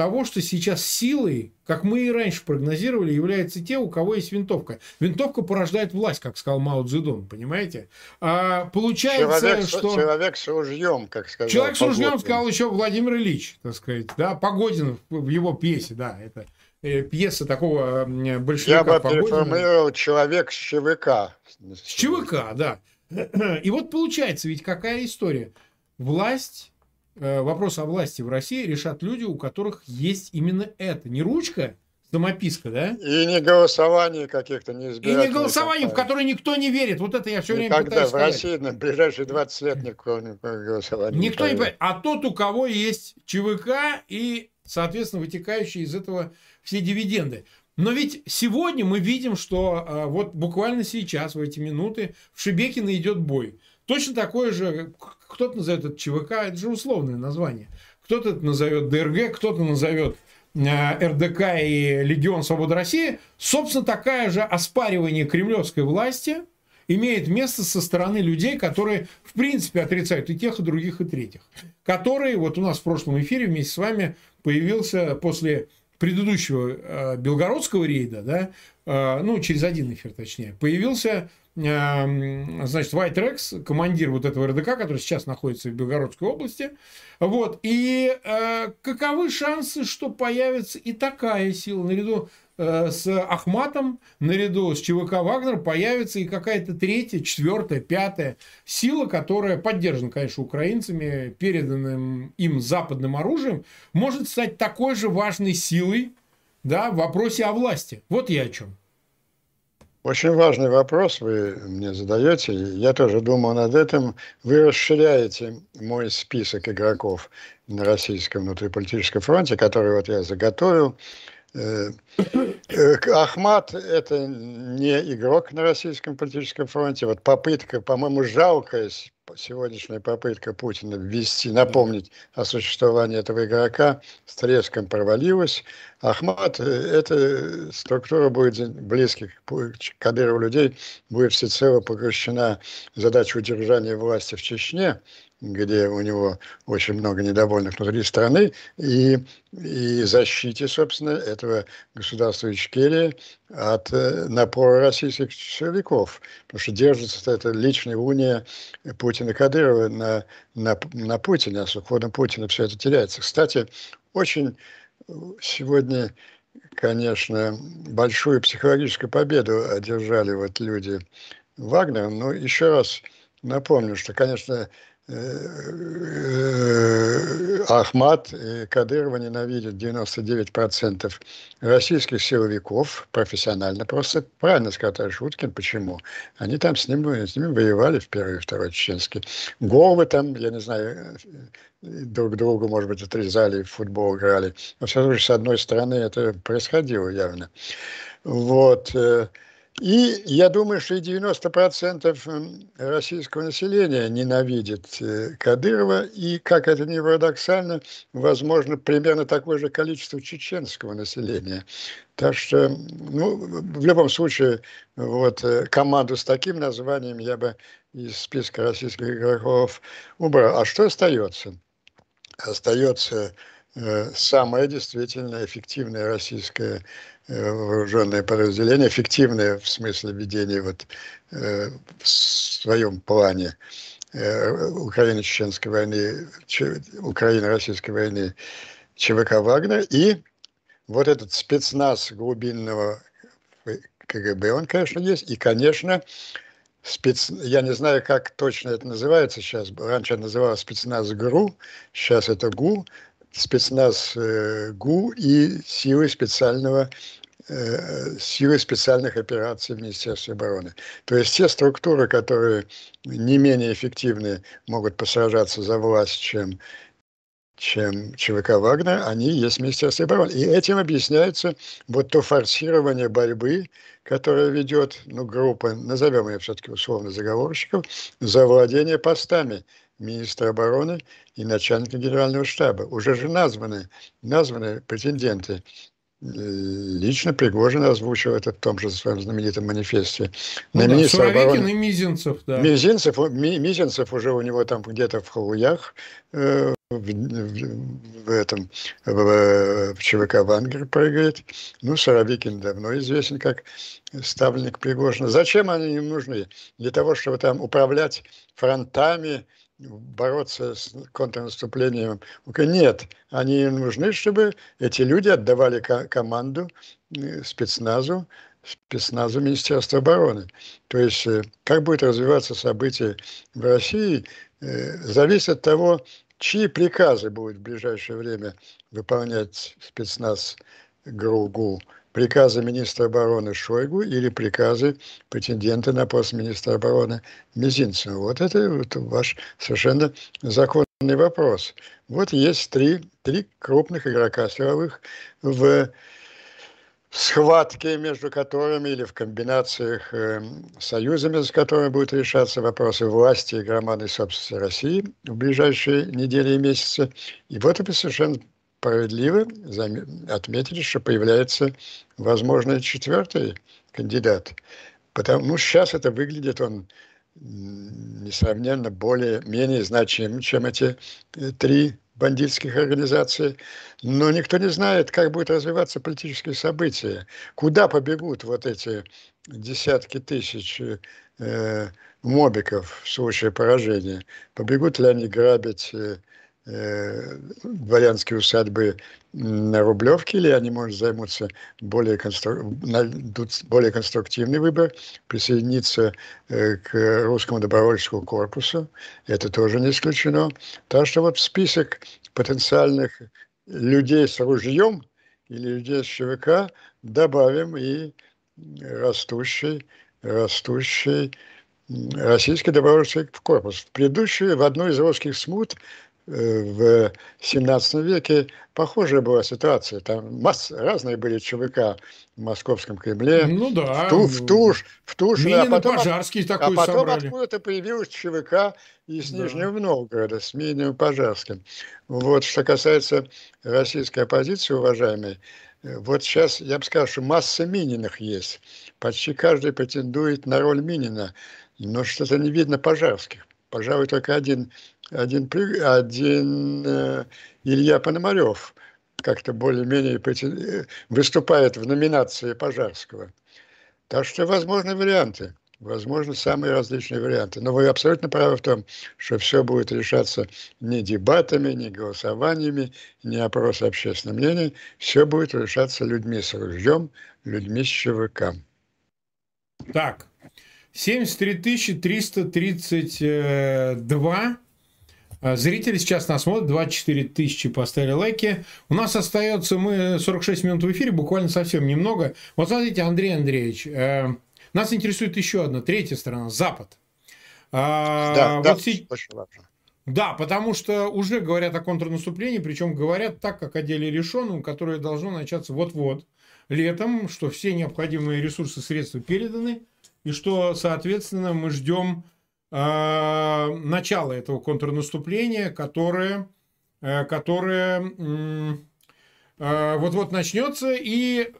того, что сейчас силой, как мы и раньше прогнозировали, являются те, у кого есть винтовка. Винтовка порождает власть, как сказал Мао Цзэдун, понимаете? А, получается, человек, что... Человек с ружьем, как сказал Человек с ружьем сказал еще Владимир Ильич, так сказать, да, Погодин в его пьесе, да, это э, пьеса такого большевика Я бы переформулировал «Человек с ЧВК». С ЧВК, да. И вот получается, ведь какая история? Власть, э, вопрос о власти в России решат люди, у которых есть именно это. Не ручка, самописка, да? И не голосование каких-то не И не голосование, в которое никто не верит. Вот это я все время Никогда пытаюсь в России на ближайшие 20 лет никто не голосования Никто не поверит. А тот, у кого есть ЧВК и, соответственно, вытекающие из этого все дивиденды. Но ведь сегодня мы видим, что а, вот буквально сейчас, в эти минуты, в Шебекино идет бой. Точно такое же, кто-то назовет это ЧВК, это же условное название. Кто-то это назовет ДРГ, кто-то назовет а, РДК и Легион Свободы России. Собственно, такая же оспаривание кремлевской власти имеет место со стороны людей, которые, в принципе, отрицают и тех, и других, и третьих. Которые, вот у нас в прошлом эфире вместе с вами появился после предыдущего белгородского рейда, да, ну, через один эфир точнее, появился значит, White Rex, командир вот этого РДК, который сейчас находится в Белгородской области. Вот. И э, каковы шансы, что появится и такая сила наряду э, с Ахматом, наряду с ЧВК Вагнер появится и какая-то третья, четвертая, пятая сила, которая поддержана, конечно, украинцами, переданным им западным оружием, может стать такой же важной силой да, в вопросе о власти. Вот я о чем. Очень важный вопрос вы мне задаете. Я тоже думаю над этим. Вы расширяете мой список игроков на российском внутриполитическом фронте, который вот я заготовил. Э, э, Ахмат – это не игрок на российском политическом фронте. Вот попытка, по-моему, жалкая сегодняшняя попытка Путина ввести, напомнить о существовании этого игрока с треском провалилась. Ахмат, э, эта структура будет близких к Кадырову людей, будет всецело поглощена задача удержания власти в Чечне, где у него очень много недовольных внутри страны, и, и защите, собственно, этого государства Ичкерии от э, напора российских силовиков. Потому что держится эта личная уния Путина Кадырова на, на, на Путине, а с уходом Путина все это теряется. Кстати, очень сегодня, конечно, большую психологическую победу одержали вот люди Вагнера, но еще раз напомню, что, конечно, Ахмат и Кадырова ненавидят 99% российских силовиков профессионально. Просто правильно сказал Шуткин, почему. Они там с, ним, с ними воевали в первый и второй чеченский. Головы там, я не знаю, друг другу, может быть, отрезали, в футбол играли. Но все же с одной стороны это происходило явно. Вот. И я думаю, что и 90% российского населения ненавидит э, Кадырова, и, как это ни парадоксально, возможно, примерно такое же количество чеченского населения. Так что, ну, в любом случае, вот э, команду с таким названием я бы из списка российских игроков убрал. А что остается? Остается э, самое действительно эффективное российское Э, вооруженные подразделения, эффективные в смысле ведения вот, э, в своем плане э, Украино-Чеченской войны, Украино-Российской войны ЧВК «Вагнер» и вот этот спецназ глубинного КГБ, он, конечно, есть. И, конечно, спец... я не знаю, как точно это называется сейчас. Раньше это называлось спецназ ГРУ, сейчас это ГУ, спецназ э, ГУ и силы специального Э, силы специальных операций в Министерстве обороны. То есть те структуры, которые не менее эффективны, могут посражаться за власть, чем, чем ЧВК «Вагнер», они есть в Министерстве обороны. И этим объясняется вот то форсирование борьбы, которое ведет ну, группа, назовем ее все-таки условно заговорщиков, за владение постами министра обороны и начальника генерального штаба. Уже же названы, названы претенденты лично Пригожин озвучил это в том же своем знаменитом манифесте. Ну, да, Суровикин обороны... и Мизинцев, да. Мизинцев, Мизинцев уже у него там где-то в Халуях, э, в, в, в этом, в, в ЧВК Вангер прыгает. Ну, Суровикин давно известен как ставленник Пригожина. Зачем они им нужны? Для того, чтобы там управлять фронтами, бороться с контрнаступлением. Нет, они нужны, чтобы эти люди отдавали команду э, спецназу, спецназу Министерства обороны. То есть, э, как будет развиваться события в России, э, зависит от того, чьи приказы будет в ближайшее время выполнять спецназ ГРУ-ГУ приказы министра обороны Шойгу или приказы претендента на пост министра обороны Мизинцева. Вот это вот ваш совершенно законный вопрос. Вот есть три, три крупных игрока силовых в схватке между которыми или в комбинациях э, союзами, с которыми будут решаться вопросы власти и громадной собственности России в ближайшие недели и месяцы. И вот это совершенно справедливо отметили, что появляется, возможно, четвертый кандидат. Потому ну, сейчас это выглядит он несравненно более, менее значимым, чем эти э, три бандитских организаций. Но никто не знает, как будут развиваться политические события, куда побегут вот эти десятки тысяч э, мобиков в случае поражения. Побегут ли они грабить э, дворянские усадьбы на Рублевке, или они, может, займутся более, констру... найдут более конструктивный выбор, присоединиться э, к русскому добровольческому корпусу. Это тоже не исключено. Так что вот список потенциальных людей с ружьем или людей с ЧВК добавим и растущий, растущий российский добровольческий корпус. В предыдущую, в одну из русских смут э, в 17 веке похожая была ситуация. Там масс, разные были ЧВК в Московском Кремле. Ну да. В, ту, в Туш. В Туш Минин а потом, Пожарский такой А потом откуда-то появилась ЧВК из да. Нижнего Новгорода с Мининым Пожарским. Вот что касается российской оппозиции, уважаемые, э, вот сейчас я бы сказал, что масса Мининых есть. Почти каждый претендует на роль Минина но что-то не видно пожарских. Пожалуй, только один, один, один э, Илья Пономарев как-то более-менее э, выступает в номинации Пожарского. Так что возможны варианты. Возможно, самые различные варианты. Но вы абсолютно правы в том, что все будет решаться не дебатами, не голосованиями, не опросом общественного мнения. Все будет решаться людьми с ружьем, людьми с ЧВК. Так, 73 332 э, Зрители сейчас нас смотрят, 24 тысячи поставили лайки. У нас остается, мы 46 минут в эфире, буквально совсем немного. Вот смотрите, Андрей Андреевич, э, нас интересует еще одна, третья сторона, Запад. А, да, вот да, си... очень важно. Да, потому что уже говорят о контрнаступлении, причем говорят так, как о деле решенном, которое должно начаться вот-вот, летом, что все необходимые ресурсы, средства переданы, и что, соответственно, мы ждем э, начала этого контрнаступления, которое, э, которое э, вот-вот начнется, и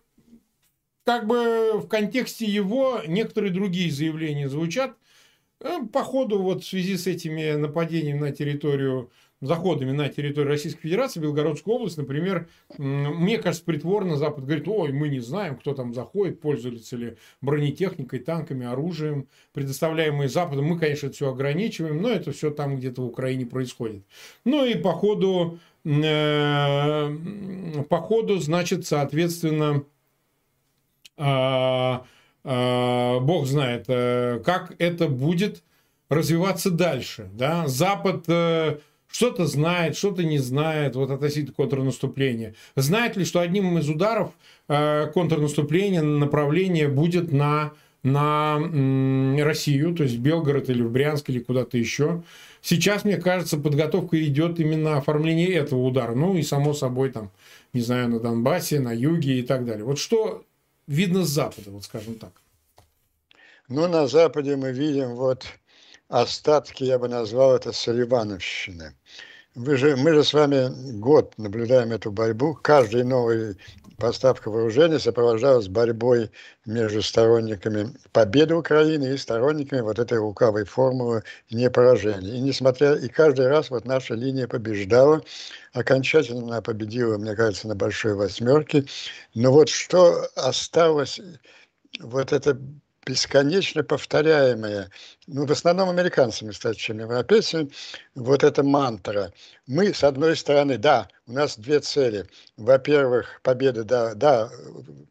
как бы в контексте его некоторые другие заявления звучат. Э, по ходу вот в связи с этими нападениями на территорию заходами на территорию Российской Федерации, Белгородскую область, например, мне кажется, притворно Запад говорит, ой, мы не знаем, кто там заходит, пользуется ли бронетехникой, танками, оружием, предоставляемые Западом. Мы, конечно, это все ограничиваем, но это все там где-то в Украине происходит. Ну и по ходу, э, по ходу значит, соответственно, э, Бог знает, э, как это будет развиваться дальше. Да? Запад э, что-то знает, что-то не знает вот относительно контрнаступления. Знает ли, что одним из ударов э, контрнаступления направление будет на, на Россию, то есть в Белгород или в Брянск или куда-то еще. Сейчас, мне кажется, подготовка идет именно оформление этого удара. Ну и, само собой, там, не знаю, на Донбассе, на юге и так далее. Вот что видно с Запада, вот скажем так? Ну, на Западе мы видим вот остатки, я бы назвал это Соливановщины. Вы же, мы же с вами год наблюдаем эту борьбу. Каждый новый поставка вооружения сопровождалась борьбой между сторонниками победы Украины и сторонниками вот этой лукавой формулы непоражения. И несмотря, и каждый раз вот наша линия побеждала, окончательно она победила, мне кажется, на большой восьмерке. Но вот что осталось, вот это бесконечно повторяемая, ну, в основном американцами, кстати, чем европейцами, вот эта мантра. Мы, с одной стороны, да, у нас две цели. Во-первых, победа, да, да,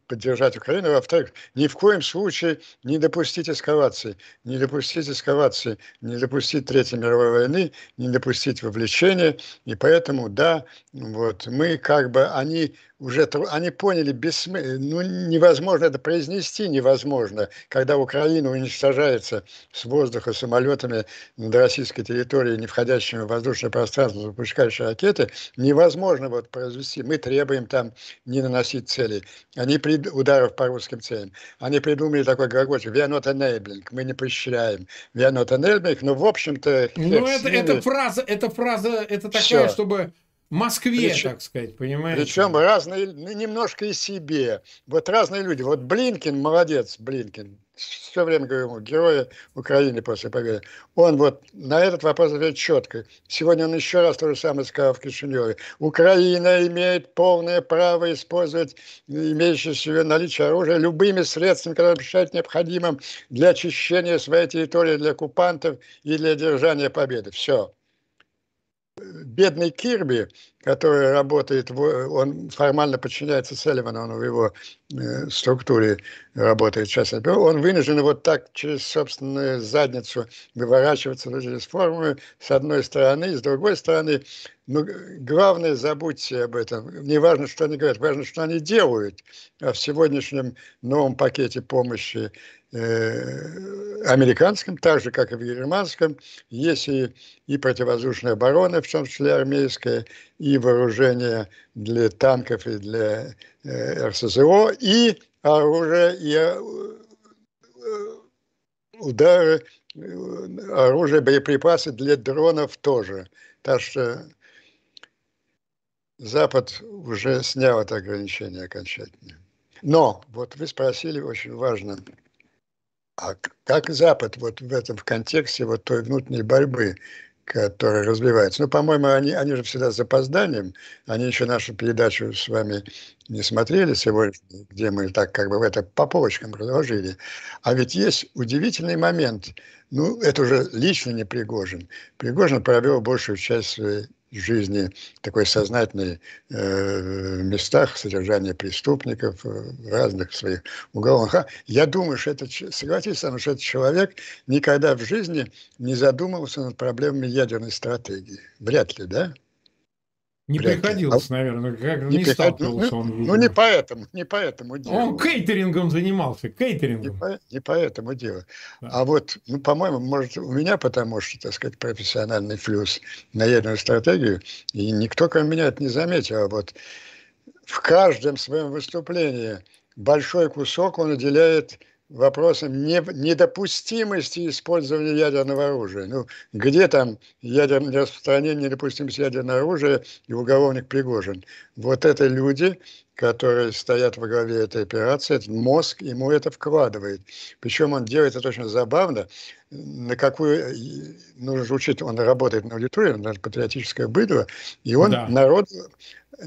поддержать Украину. Во-вторых, ни в коем случае не допустить эскалации. Не допустить эскалации, не допустить Третьей мировой войны, не допустить вовлечения. И поэтому, да, вот мы как бы, они уже, они поняли, бессмы... ну, невозможно это произнести, невозможно, когда Украина уничтожается с воздуха самолетами над российской территорией, не входящими в воздушное пространство, запускающие ракеты, невозможно вот произвести. Мы требуем там не наносить цели. Они при ударов по русским целям. Они придумали такой глагольчик, we are not enabling, мы не поощряем. We are not enabling, но в общем-то... Ну, это, это фраза, это фраза, это такая, Все. чтобы Москве, причем, так сказать, понимаете? Причем разные, ну, немножко и себе. Вот разные люди. Вот Блинкин, молодец, Блинкин. Все время говорю герои Украины после победы. Он вот на этот вопрос ответит четко. Сегодня он еще раз то же самое сказал в Кишиневе. Украина имеет полное право использовать имеющееся наличие оружия любыми средствами, которые посчитает необходимым для очищения своей территории для оккупантов и для держания победы. Все бедный Кирби, который работает, он формально подчиняется Селливану, он в его э, структуре работает сейчас, он вынужден вот так через собственную задницу выворачиваться через форму с одной стороны, с другой стороны, ну, главное, забудьте об этом. Не важно, что они говорят, важно, что они делают. А в сегодняшнем новом пакете помощи Э, американском, так же, как и в германском, есть и, и противовоздушная оборона, в том числе армейская, и вооружение для танков и для э, РСЗО, и оружие, и э, удары, оружие, боеприпасы для дронов тоже. Так что Запад уже снял это ограничение окончательно. Но, вот вы спросили, очень важно – а как Запад вот в этом в контексте вот той внутренней борьбы, которая развивается? Ну, по-моему, они, они же всегда с запозданием. Они еще нашу передачу с вами не смотрели сегодня, где мы так как бы в это по полочкам разложили. А ведь есть удивительный момент. Ну, это уже лично не Пригожин. Пригожин провел большую часть своей жизни такой сознательной э, местах содержания преступников, э, разных своих уголовных. Я думаю, что это, согласитесь со что этот человек никогда в жизни не задумывался над проблемами ядерной стратегии. Вряд ли, да? Не Вряд приходилось, а, наверное, как не, не сталкивался ну, он. Ну, не поэтому, не поэтому дело. Он кейтерингом занимался, кейтерингом. Не, по, не поэтому дело. Да. А вот, ну, по-моему, может, у меня потому что, так сказать, профессиональный флюс на ядерную стратегию, и никто, кроме меня, это не заметил. А вот в каждом своем выступлении большой кусок он уделяет вопросом не, недопустимости использования ядерного оружия. Ну, где там ядерное распространение недопустимости ядерного оружия и уголовник Пригожин? Вот это люди, которые стоят во главе этой операции, этот мозг ему это вкладывает. Причем он делает это очень забавно. На какую, нужно же учить, он работает на аудитории, на патриотическое быдло, и он да. народ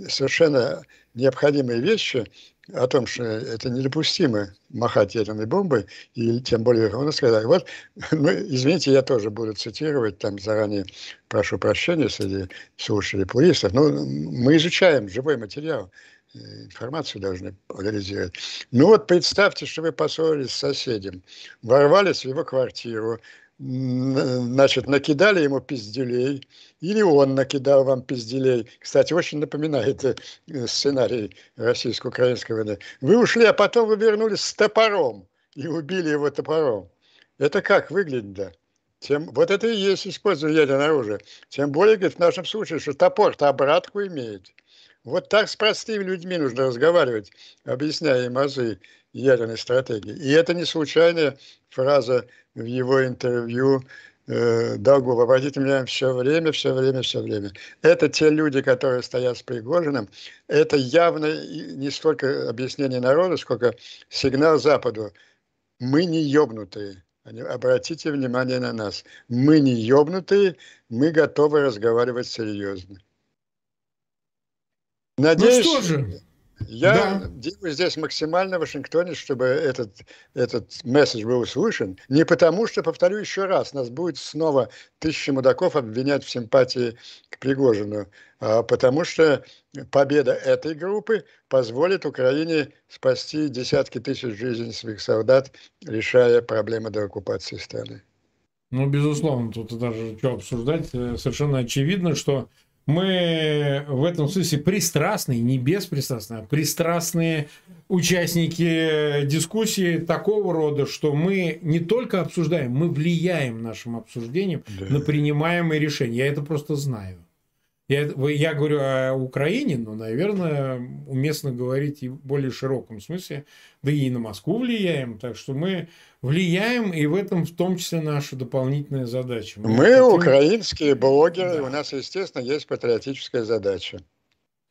совершенно необходимые вещи о том, что это недопустимо махать ядерной бомбой, и тем более он сказал, вот, ну, извините, я тоже буду цитировать, там заранее прошу прощения среди слушателей плуристов, но мы изучаем живой материал, э, информацию должны анализировать. Ну вот представьте, что вы поссорились с соседем, ворвались в его квартиру, значит, накидали ему пизделей, или он накидал вам пизделей. Кстати, очень напоминает э, сценарий российско-украинской войны. Вы ушли, а потом вы вернулись с топором и убили его топором. Это как выглядит, да? Тем, вот это и есть использование ядерного оружия. Тем более, говорит, в нашем случае, что топор-то обратку имеет. Вот так с простыми людьми нужно разговаривать, объясняя им азы ядерной стратегии. И это не случайная фраза в его интервью э, Долгов. Обратите внимание, все время, все время, все время. Это те люди, которые стоят с Пригожиным. Это явно не столько объяснение народу, сколько сигнал Западу. Мы не ебнутые. Обратите внимание на нас. Мы не ебнутые, мы готовы разговаривать серьезно. Надеюсь, ну что же, я да. делаю здесь максимально в Вашингтоне, чтобы этот, этот месседж был услышан. Не потому, что, повторю еще раз, нас будет снова тысячи мудаков обвинять в симпатии к Пригожину, а потому что победа этой группы позволит Украине спасти десятки тысяч жизней своих солдат, решая проблемы до оккупации страны. Ну, безусловно, тут даже что обсуждать. Совершенно очевидно, что мы в этом смысле пристрастные, не беспристрастные, а пристрастные участники дискуссии такого рода, что мы не только обсуждаем, мы влияем нашим обсуждением да. на принимаемые решения. Я это просто знаю. Я, я говорю о Украине, но, наверное, уместно говорить и в более широком смысле, да и на Москву влияем. Так что мы влияем, и в этом в том числе наша дополнительная задача. Мы, мы хотим... украинские блогеры, да. у нас, естественно, есть патриотическая задача.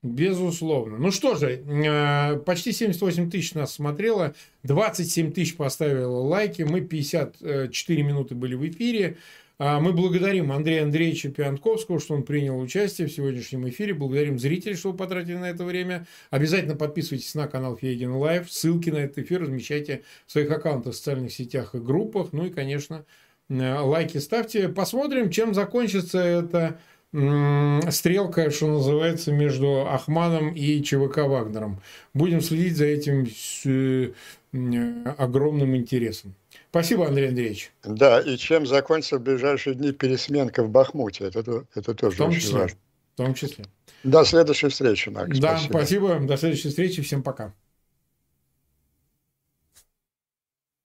Безусловно. Ну что же, э, почти 78 тысяч нас смотрело, 27 тысяч поставило лайки, мы 54 минуты были в эфире. А мы благодарим Андрея Андреевича Пианковского, что он принял участие в сегодняшнем эфире. Благодарим зрителей, что вы потратили на это время. Обязательно подписывайтесь на канал Фейгин Лайв. Ссылки на этот эфир размещайте в своих аккаунтах в социальных сетях и группах. Ну и, конечно, э, лайки ставьте. Посмотрим, чем закончится эта стрелка, что называется, между Ахманом и ЧВК Вагнером. Будем следить за этим с э, огромным интересом. Спасибо, Андрей Андреевич. Да, и чем закончится в ближайшие дни пересменка в Бахмуте. Это, это тоже в том очень числе, важно. В том числе. До следующей встречи, Макс. Да, спасибо. спасибо. До следующей встречи. Всем пока.